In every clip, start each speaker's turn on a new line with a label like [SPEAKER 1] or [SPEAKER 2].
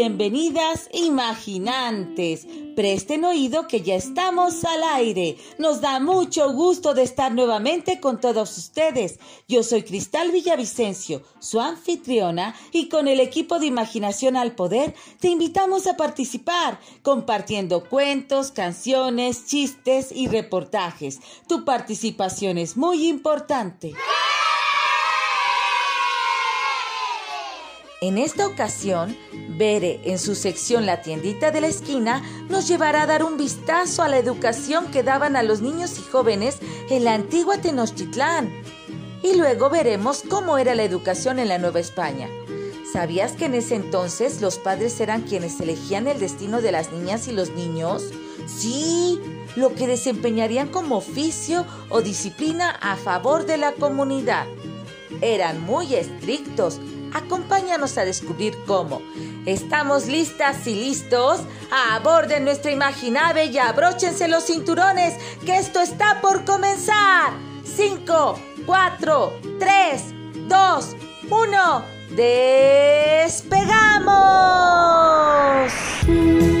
[SPEAKER 1] Bienvenidas imaginantes. Presten oído que ya estamos al aire. Nos da mucho gusto de estar nuevamente con todos ustedes. Yo soy Cristal Villavicencio, su anfitriona, y con el equipo de Imaginación al Poder te invitamos a participar, compartiendo cuentos, canciones, chistes y reportajes. Tu participación es muy importante. En esta ocasión, Bere, en su sección La tiendita de la esquina, nos llevará a dar un vistazo a la educación que daban a los niños y jóvenes en la antigua Tenochtitlán. Y luego veremos cómo era la educación en la Nueva España. ¿Sabías que en ese entonces los padres eran quienes elegían el destino de las niñas y los niños? Sí, lo que desempeñarían como oficio o disciplina a favor de la comunidad. Eran muy estrictos, Acompáñanos a descubrir cómo. ¿Estamos listas y listos? Aborden nuestra imaginave y abróchense los cinturones, que esto está por comenzar. 5, 4, 3, 2, 1. ¡Despegamos!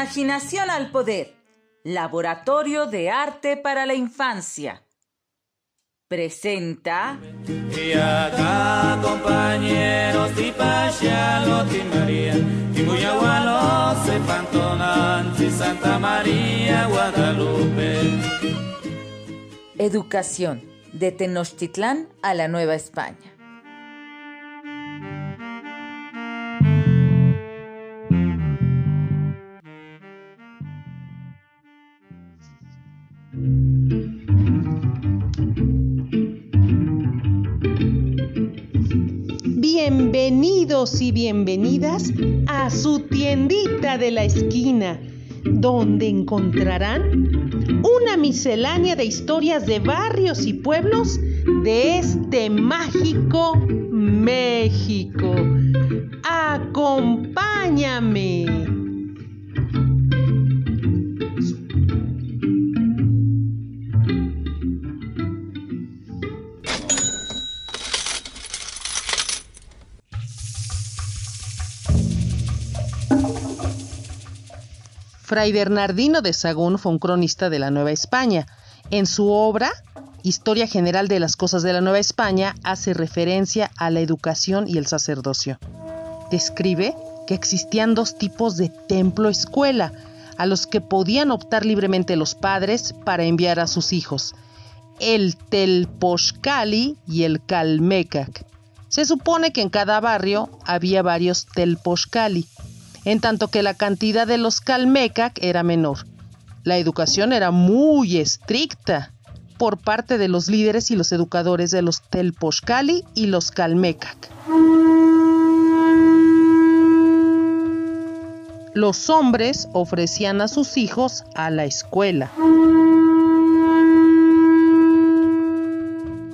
[SPEAKER 1] Imaginación al Poder, Laboratorio de Arte para la Infancia. Presenta.
[SPEAKER 2] Y acá, compañeros, y ti María, y muy y Santa María, Guadalupe.
[SPEAKER 1] Educación, de Tenochtitlán a la Nueva España.
[SPEAKER 3] Bienvenidos y bienvenidas a su tiendita de la esquina, donde encontrarán una miscelánea de historias de barrios y pueblos de este mágico México. Acompáñame. Fray Bernardino de Sagún fue un cronista de la Nueva España. En su obra, Historia General de las Cosas de la Nueva España, hace referencia a la educación y el sacerdocio. Describe que existían dos tipos de templo-escuela, a los que podían optar libremente los padres para enviar a sus hijos, el Telpochcali y el Calmecac. Se supone que en cada barrio había varios Telpochcali, en tanto que la cantidad de los Calmecac era menor. La educación era muy estricta por parte de los líderes y los educadores de los Telpochcali y los Calmecac. los hombres ofrecían a sus hijos a la escuela.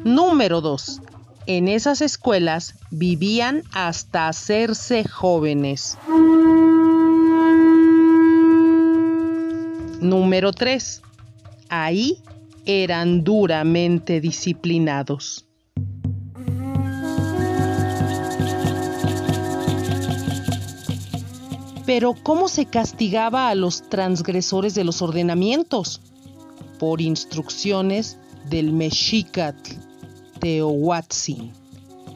[SPEAKER 3] Número 2. En esas escuelas vivían hasta hacerse jóvenes. Número 3. Ahí eran duramente disciplinados. Pero ¿cómo se castigaba a los transgresores de los ordenamientos? Por instrucciones del Mexicatl Teohuatzin.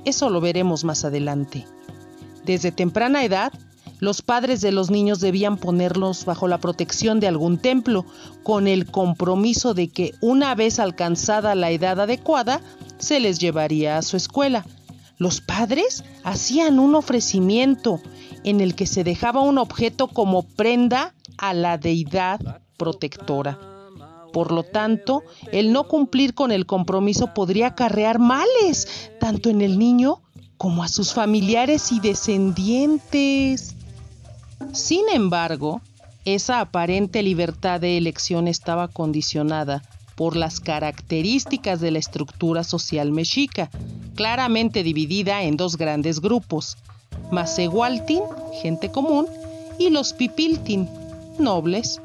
[SPEAKER 3] Eso lo veremos más adelante. Desde temprana edad, los padres de los niños debían ponerlos bajo la protección de algún templo, con el compromiso de que una vez alcanzada la edad adecuada, se les llevaría a su escuela. Los padres hacían un ofrecimiento en el que se dejaba un objeto como prenda a la deidad protectora. Por lo tanto, el no cumplir con el compromiso podría acarrear males, tanto en el niño como a sus familiares y descendientes. Sin embargo, esa aparente libertad de elección estaba condicionada por las características de la estructura social mexica, claramente dividida en dos grandes grupos, Macehualtin, gente común, y los Pipiltin, nobles.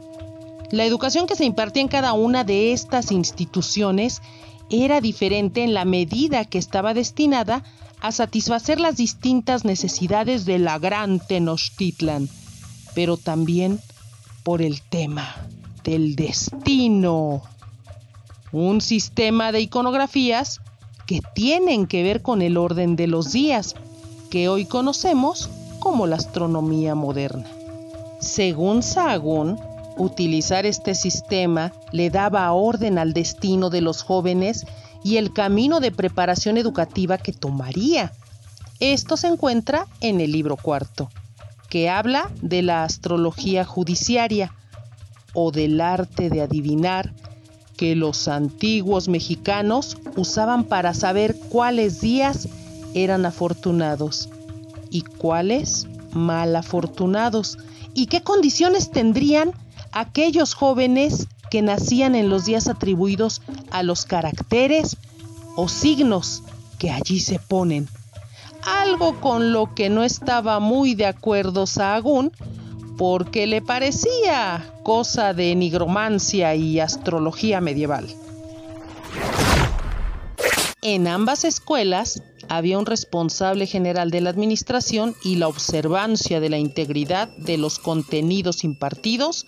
[SPEAKER 3] La educación que se impartía en cada una de estas instituciones era diferente en la medida que estaba destinada a satisfacer las distintas necesidades de la gran Tenochtitlan, pero también por el tema del destino. Un sistema de iconografías que tienen que ver con el orden de los días, que hoy conocemos como la astronomía moderna. Según Sahagún, utilizar este sistema le daba orden al destino de los jóvenes y el camino de preparación educativa que tomaría. Esto se encuentra en el libro cuarto, que habla de la astrología judiciaria o del arte de adivinar que los antiguos mexicanos usaban para saber cuáles días eran afortunados y cuáles mal afortunados y qué condiciones tendrían aquellos jóvenes que nacían en los días atribuidos a los caracteres o signos que allí se ponen. Algo con lo que no estaba muy de acuerdo Sahagún, porque le parecía cosa de nigromancia y astrología medieval. En ambas escuelas había un responsable general de la administración y la observancia de la integridad de los contenidos impartidos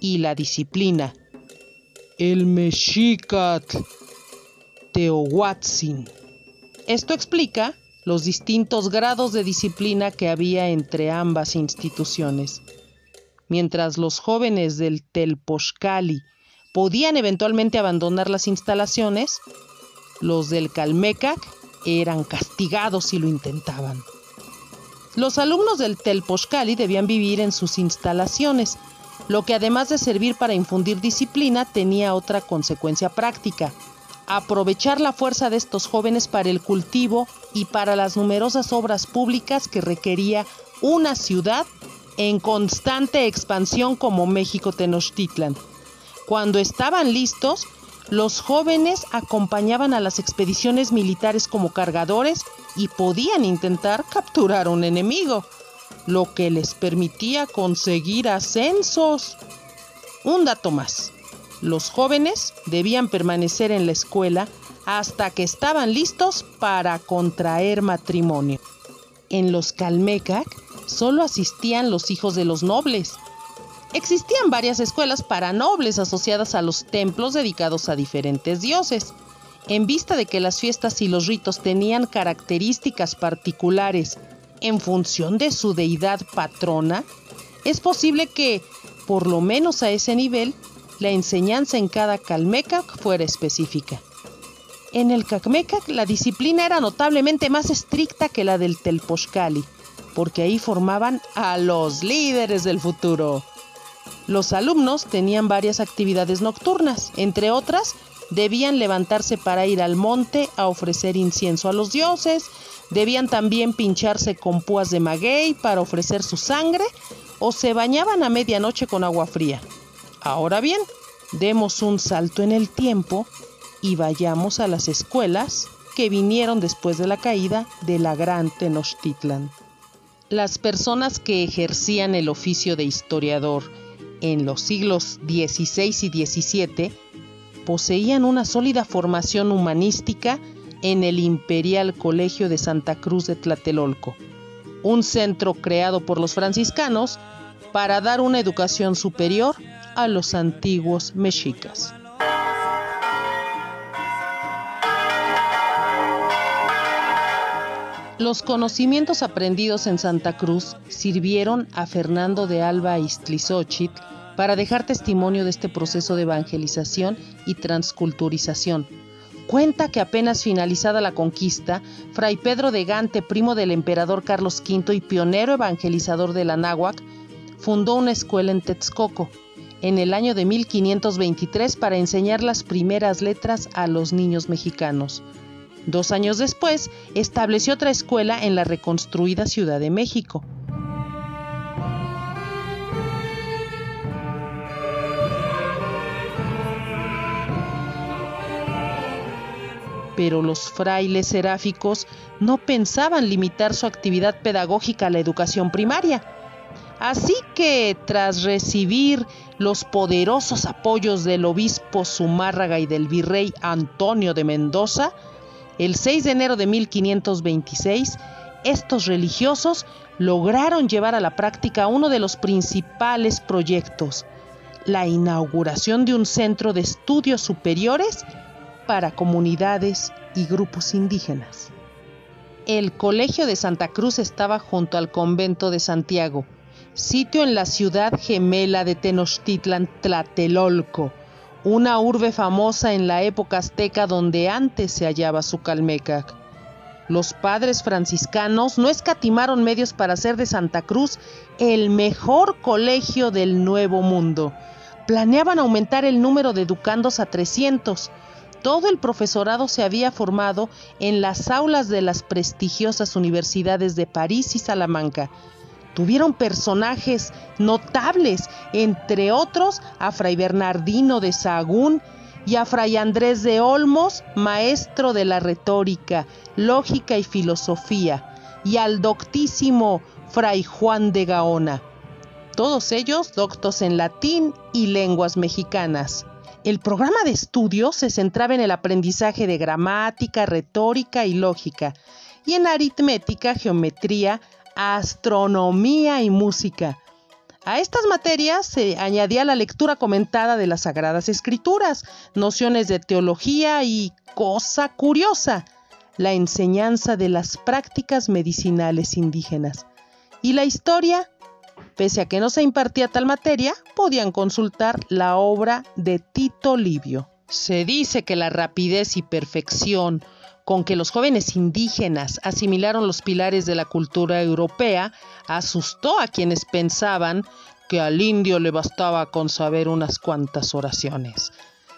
[SPEAKER 3] y la disciplina. El Mexicat Teohuatzin. Esto explica los distintos grados de disciplina que había entre ambas instituciones. Mientras los jóvenes del Telpochcali podían eventualmente abandonar las instalaciones, los del Calmecac eran castigados si lo intentaban. Los alumnos del Telpochcali debían vivir en sus instalaciones, lo que además de servir para infundir disciplina tenía otra consecuencia práctica, aprovechar la fuerza de estos jóvenes para el cultivo y para las numerosas obras públicas que requería una ciudad en constante expansión como México Tenochtitlan. Cuando estaban listos, los jóvenes acompañaban a las expediciones militares como cargadores y podían intentar capturar un enemigo, lo que les permitía conseguir ascensos. Un dato más. Los jóvenes debían permanecer en la escuela hasta que estaban listos para contraer matrimonio. En los Calmecac solo asistían los hijos de los nobles, Existían varias escuelas para nobles asociadas a los templos dedicados a diferentes dioses. En vista de que las fiestas y los ritos tenían características particulares en función de su deidad patrona, es posible que, por lo menos a ese nivel, la enseñanza en cada Calmecac fuera específica. En el Calmecac la disciplina era notablemente más estricta que la del Telpochcali, porque ahí formaban a los líderes del futuro. Los alumnos tenían varias actividades nocturnas, entre otras, debían levantarse para ir al monte a ofrecer incienso a los dioses, debían también pincharse con púas de maguey para ofrecer su sangre o se bañaban a medianoche con agua fría. Ahora bien, demos un salto en el tiempo y vayamos a las escuelas que vinieron después de la caída de la gran Tenochtitlan. Las personas que ejercían el oficio de historiador en los siglos XVI y XVII poseían una sólida formación humanística en el Imperial Colegio de Santa Cruz de Tlatelolco, un centro creado por los franciscanos para dar una educación superior a los antiguos mexicas. Los conocimientos aprendidos en Santa Cruz sirvieron a Fernando de Alba Iztlizóchitl para dejar testimonio de este proceso de evangelización y transculturización. Cuenta que apenas finalizada la conquista, Fray Pedro de Gante, primo del emperador Carlos V y pionero evangelizador de la fundó una escuela en Texcoco en el año de 1523 para enseñar las primeras letras a los niños mexicanos. Dos años después, estableció otra escuela en la reconstruida Ciudad de México. Pero los frailes seráficos no pensaban limitar su actividad pedagógica a la educación primaria. Así que, tras recibir los poderosos apoyos del obispo Zumárraga y del virrey Antonio de Mendoza, el 6 de enero de 1526, estos religiosos lograron llevar a la práctica uno de los principales proyectos, la inauguración de un centro de estudios superiores para comunidades y grupos indígenas. El Colegio de Santa Cruz estaba junto al convento de Santiago, sitio en la ciudad gemela de Tenochtitlan, Tlatelolco, una urbe famosa en la época azteca donde antes se hallaba su Calmecac. Los padres franciscanos no escatimaron medios para hacer de Santa Cruz el mejor colegio del Nuevo Mundo. Planeaban aumentar el número de educandos a 300. Todo el profesorado se había formado en las aulas de las prestigiosas universidades de París y Salamanca tuvieron personajes notables, entre otros a Fray Bernardino de Sahagún y a Fray Andrés de Olmos, maestro de la retórica, lógica y filosofía, y al doctísimo Fray Juan de Gaona. Todos ellos doctos en latín y lenguas mexicanas. El programa de estudio se centraba en el aprendizaje de gramática, retórica y lógica, y en aritmética, geometría, astronomía y música. A estas materias se añadía la lectura comentada de las Sagradas Escrituras, nociones de teología y, cosa curiosa, la enseñanza de las prácticas medicinales indígenas. Y la historia, pese a que no se impartía tal materia, podían consultar la obra de Tito Livio. Se dice que la rapidez y perfección con que los jóvenes indígenas asimilaron los pilares de la cultura europea asustó a quienes pensaban que al indio le bastaba con saber unas cuantas oraciones.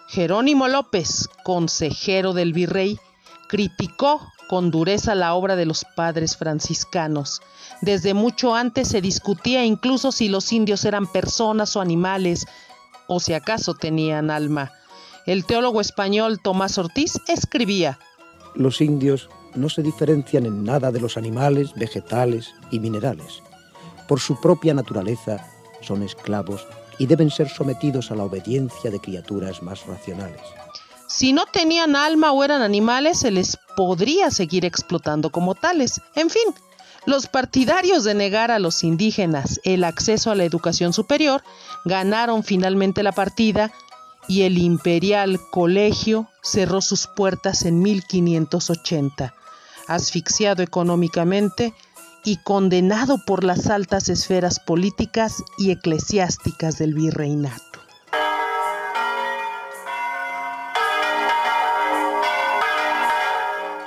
[SPEAKER 3] Jerónimo López, consejero del virrey, criticó con dureza la obra de los padres franciscanos. Desde mucho antes se discutía incluso si los indios eran personas o animales, o si acaso tenían alma. El teólogo español Tomás Ortiz escribía,
[SPEAKER 4] los indios no se diferencian en nada de los animales, vegetales y minerales. Por su propia naturaleza son esclavos y deben ser sometidos a la obediencia de criaturas más racionales.
[SPEAKER 3] Si no tenían alma o eran animales, se les podría seguir explotando como tales. En fin, los partidarios de negar a los indígenas el acceso a la educación superior ganaron finalmente la partida y el Imperial Colegio cerró sus puertas en 1580, asfixiado económicamente y condenado por las altas esferas políticas y eclesiásticas del virreinato.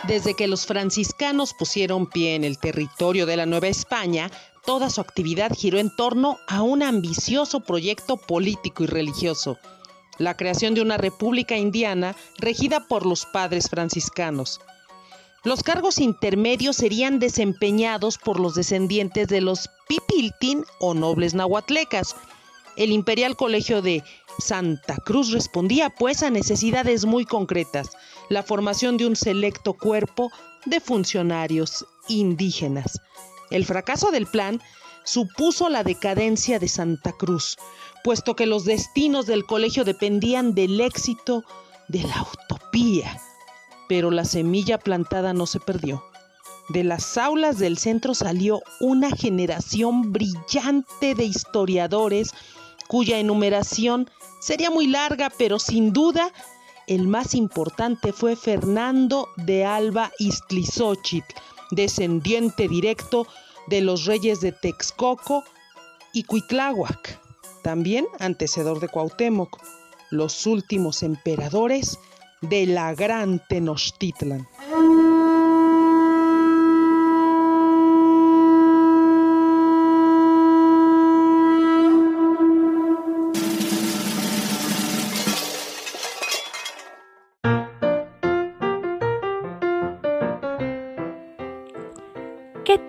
[SPEAKER 3] Desde que los franciscanos pusieron pie en el territorio de la Nueva España, toda su actividad giró en torno a un ambicioso proyecto político y religioso, la creación de una república indiana regida por los padres franciscanos. Los cargos intermedios serían desempeñados por los descendientes de los pipiltin o nobles nahuatlecas. El Imperial Colegio de Santa Cruz respondía pues a necesidades muy concretas, la formación de un selecto cuerpo de funcionarios indígenas. El fracaso del plan supuso la decadencia de Santa Cruz, puesto que los destinos del colegio dependían del éxito de la utopía pero la semilla plantada no se perdió. De las aulas del centro salió una generación brillante de historiadores cuya enumeración sería muy larga, pero sin duda el más importante fue Fernando de Alba Iztlizóchitl, descendiente directo de los reyes de Texcoco y Cuitláhuac, también antecedor de Cuauhtémoc, los últimos emperadores de la gran Tenochtitlan.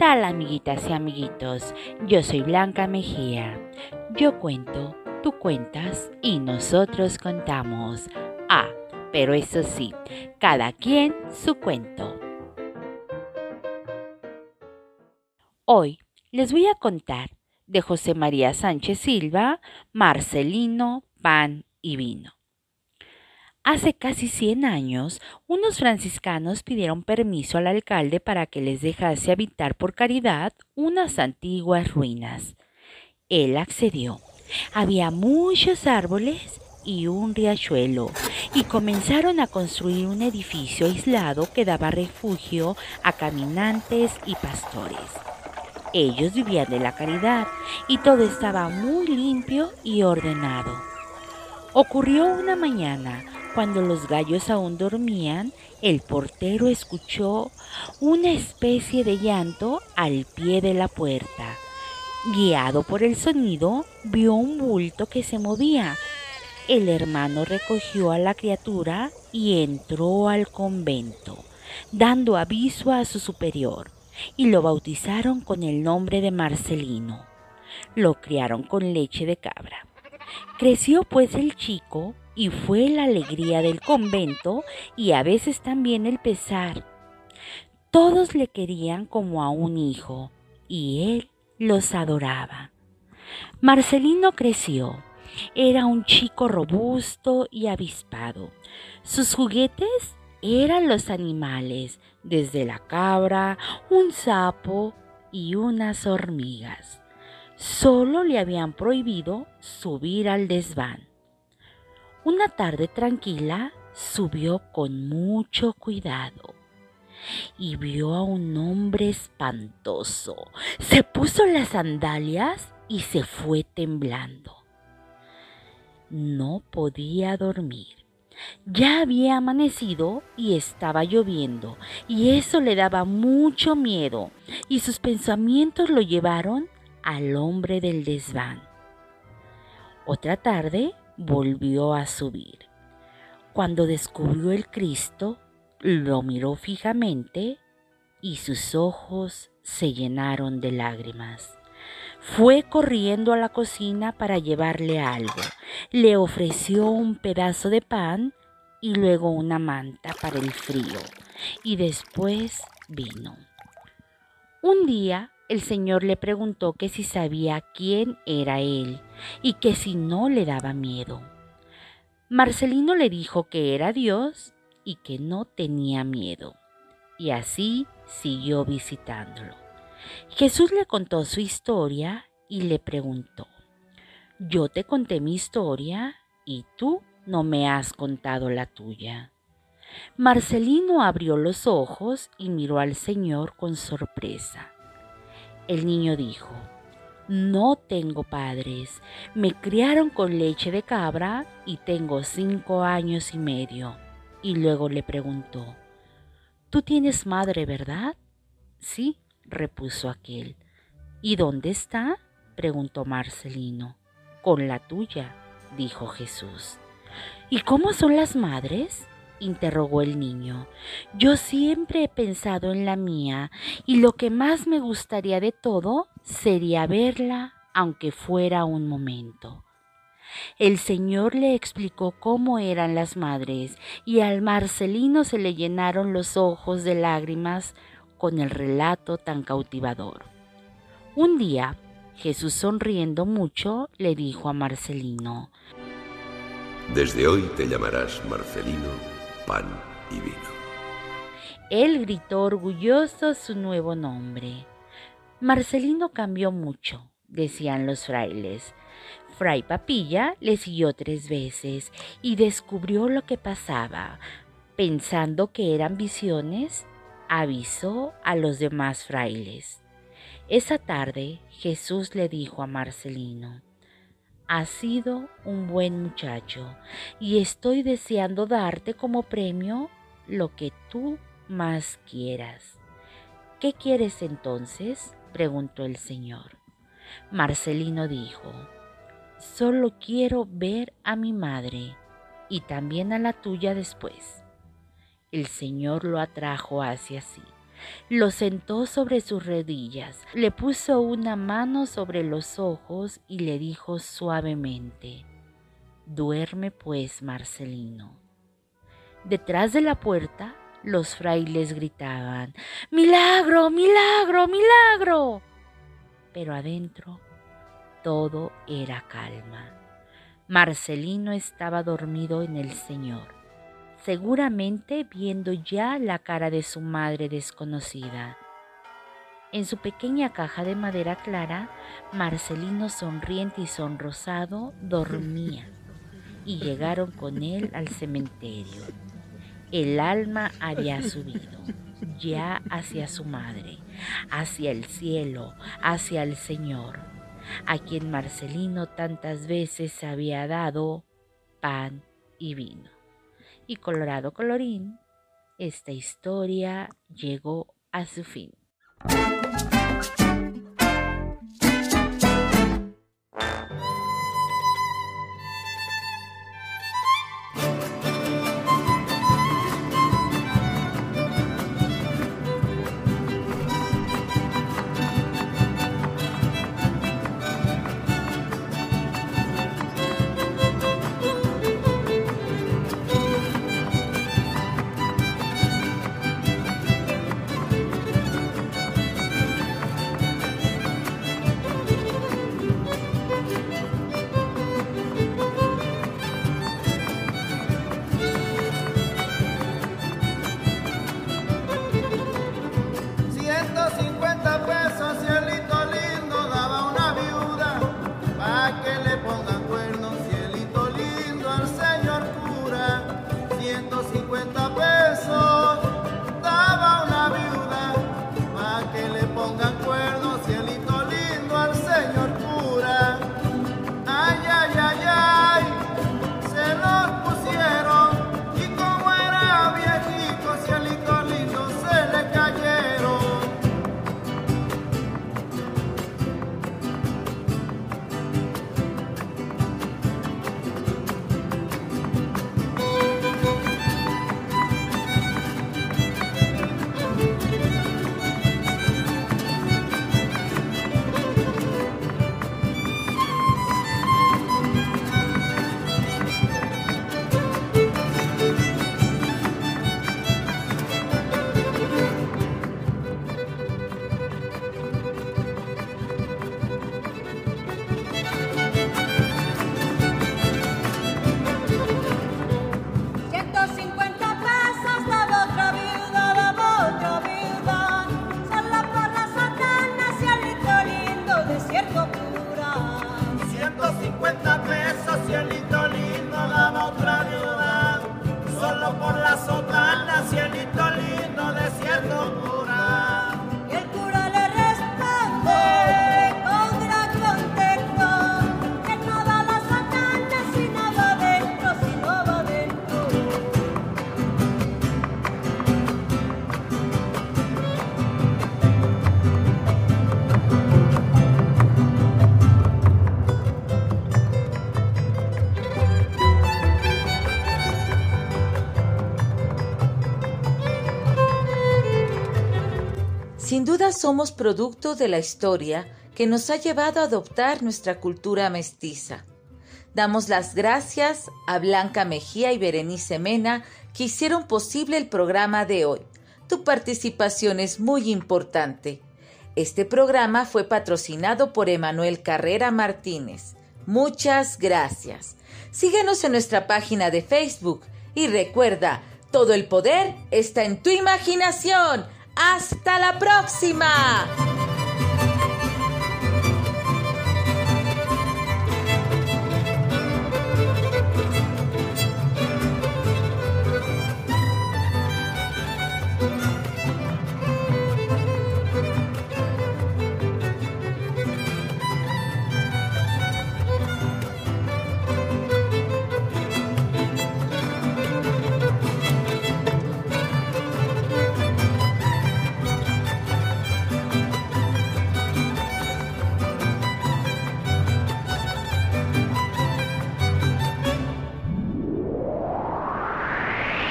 [SPEAKER 5] Tal amiguitas y amiguitos? Yo soy Blanca Mejía. Yo cuento, tú cuentas y nosotros contamos. Ah, pero eso sí, cada quien su cuento. Hoy les voy a contar de José María Sánchez Silva, Marcelino, Pan y Vino. Hace casi 100 años, unos franciscanos pidieron permiso al alcalde para que les dejase habitar por caridad unas antiguas ruinas. Él accedió. Había muchos árboles y un riachuelo y comenzaron a construir un edificio aislado que daba refugio a caminantes y pastores. Ellos vivían de la caridad y todo estaba muy limpio y ordenado. Ocurrió una mañana, cuando los gallos aún dormían, el portero escuchó una especie de llanto al pie de la puerta. Guiado por el sonido, vio un bulto que se movía el hermano recogió a la criatura y entró al convento, dando aviso a su superior, y lo bautizaron con el nombre de Marcelino. Lo criaron con leche de cabra. Creció pues el chico y fue la alegría del convento y a veces también el pesar. Todos le querían como a un hijo y él los adoraba. Marcelino creció era un chico robusto y avispado. Sus juguetes eran los animales, desde la cabra, un sapo y unas hormigas. Solo le habían prohibido subir al desván. Una tarde tranquila subió con mucho cuidado y vio a un hombre espantoso. Se puso las sandalias y se fue temblando no podía dormir. Ya había amanecido y estaba lloviendo, y eso le daba mucho miedo, y sus pensamientos lo llevaron al hombre del desván. Otra tarde volvió a subir. Cuando descubrió el Cristo, lo miró fijamente y sus ojos se llenaron de lágrimas. Fue corriendo a la cocina para llevarle algo. Le ofreció un pedazo de pan y luego una manta para el frío. Y después vino. Un día el Señor le preguntó que si sabía quién era él y que si no le daba miedo. Marcelino le dijo que era Dios y que no tenía miedo. Y así siguió visitándolo. Jesús le contó su historia y le preguntó, yo te conté mi historia y tú no me has contado la tuya. Marcelino abrió los ojos y miró al Señor con sorpresa. El niño dijo, no tengo padres, me criaron con leche de cabra y tengo cinco años y medio. Y luego le preguntó, ¿tú tienes madre, verdad? Sí, repuso aquel. ¿Y dónde está? preguntó Marcelino. Con la tuya, dijo Jesús. ¿Y cómo son las madres? Interrogó el niño. Yo siempre he pensado en la mía y lo que más me gustaría de todo sería verla aunque fuera un momento. El Señor le explicó cómo eran las madres y al Marcelino se le llenaron los ojos de lágrimas con el relato tan cautivador. Un día, Jesús sonriendo mucho le dijo a Marcelino,
[SPEAKER 6] Desde hoy te llamarás Marcelino, pan y vino.
[SPEAKER 5] Él gritó orgulloso su nuevo nombre. Marcelino cambió mucho, decían los frailes. Fray Papilla le siguió tres veces y descubrió lo que pasaba. Pensando que eran visiones, avisó a los demás frailes. Esa tarde Jesús le dijo a Marcelino, Has sido un buen muchacho y estoy deseando darte como premio lo que tú más quieras. ¿Qué quieres entonces? preguntó el Señor. Marcelino dijo, Solo quiero ver a mi madre y también a la tuya después. El Señor lo atrajo hacia sí lo sentó sobre sus rodillas, le puso una mano sobre los ojos y le dijo suavemente, Duerme pues, Marcelino. Detrás de la puerta los frailes gritaban, Milagro, milagro, milagro. Pero adentro todo era calma. Marcelino estaba dormido en el Señor seguramente viendo ya la cara de su madre desconocida. En su pequeña caja de madera clara, Marcelino sonriente y sonrosado dormía, y llegaron con él al cementerio. El alma había subido ya hacia su madre, hacia el cielo, hacia el Señor, a quien Marcelino tantas veces había dado pan y vino y colorado colorín, esta historia llegó a su fin.
[SPEAKER 1] Duda somos producto de la historia que nos ha llevado a adoptar nuestra cultura mestiza. Damos las gracias a Blanca Mejía y Berenice Mena que hicieron posible el programa de hoy. Tu participación es muy importante. Este programa fue patrocinado por Emanuel Carrera Martínez. Muchas gracias. Síguenos en nuestra página de Facebook y recuerda, todo el poder está en tu imaginación. ¡Hasta la próxima!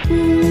[SPEAKER 1] Mm-hmm.